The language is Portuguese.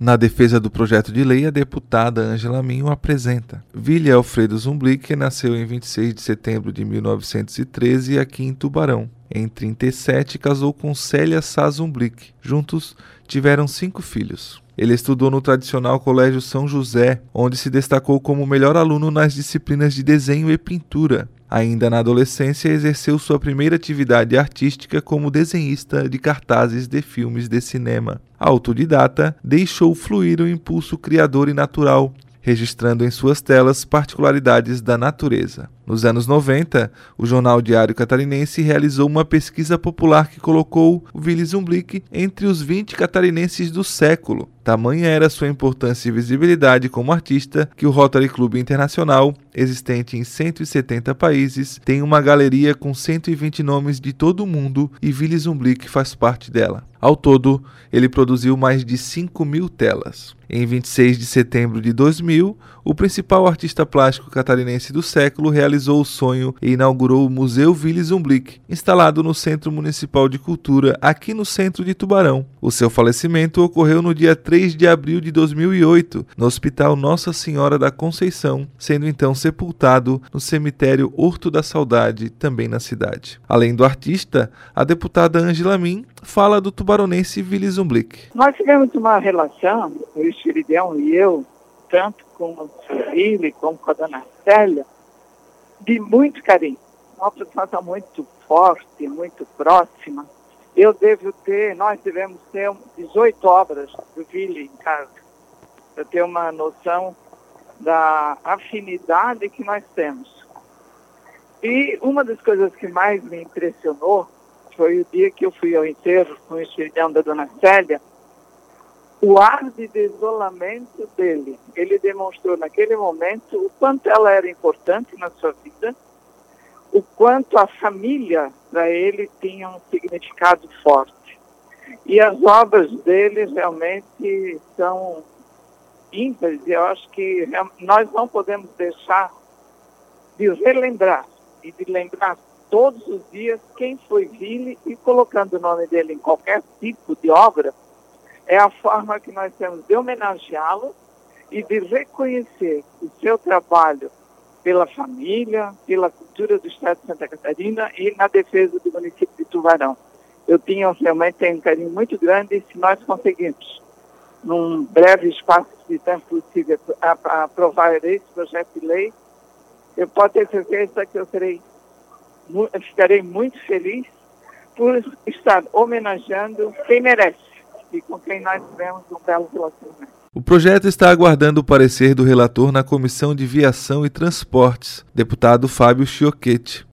Na defesa do projeto de lei, a deputada Angela Minho apresenta. Vili Alfredo Zumblick nasceu em 26 de setembro de 1913 aqui em Tubarão. Em 37, casou com Célia Sazumblick. Juntos, tiveram cinco filhos. Ele estudou no tradicional Colégio São José, onde se destacou como melhor aluno nas disciplinas de desenho e pintura. Ainda na adolescência, exerceu sua primeira atividade artística como desenhista de cartazes de filmes de cinema. Autodidata, deixou fluir o impulso criador e natural, registrando em suas telas particularidades da natureza. Nos anos 90, o jornal Diário Catarinense realizou uma pesquisa popular que colocou o Willy Zumblick entre os 20 catarinenses do século. Tamanha era sua importância e visibilidade como artista que o Rotary Club Internacional, existente em 170 países, tem uma galeria com 120 nomes de todo o mundo e Willy Zumblick faz parte dela. Ao todo, ele produziu mais de 5 mil telas. Em 26 de setembro de 2000, o principal artista plástico catarinense do século realizou o sonho e inaugurou o Museu Willy Zumblick, instalado no Centro Municipal de Cultura, aqui no centro de Tubarão. O seu falecimento ocorreu no dia 3 de abril de 2008, no Hospital Nossa Senhora da Conceição, sendo então sepultado no cemitério Horto da Saudade, também na cidade. Além do artista, a deputada Angela Min fala do tubaronense Willy Zumblick. Nós tivemos uma relação, o Espiridão e eu, tanto com o Willy como com a dona Célia, de muito carinho, uma aproximação muito forte, muito próxima. Eu devo ter, nós devemos ter 18 obras do Ville em casa, para ter uma noção da afinidade que nós temos. E uma das coisas que mais me impressionou foi o dia que eu fui ao enterro com o estilhão da Dona Célia, o ar de desolamento dele. Ele demonstrou naquele momento o quanto ela era importante na sua vida, o quanto a família para ele tinha um significado forte. E as obras dele realmente são ímpares, e eu acho que nós não podemos deixar de relembrar e de lembrar todos os dias quem foi Vili e colocando o nome dele em qualquer tipo de obra, é a forma que nós temos de homenageá-lo e de reconhecer o seu trabalho pela família, pela cultura do Estado de Santa Catarina e na defesa do município de Tubarão. Eu tinha realmente tenho um carinho muito grande e se nós conseguirmos, num breve espaço de tempo possível, aprovar esse projeto de lei, eu posso ter certeza que eu serei, ficarei muito feliz por estar homenageando quem merece e com quem nós tivemos um belo relacionamento. O projeto está aguardando o parecer do relator na Comissão de Viação e Transportes, deputado Fábio Chiocchetti.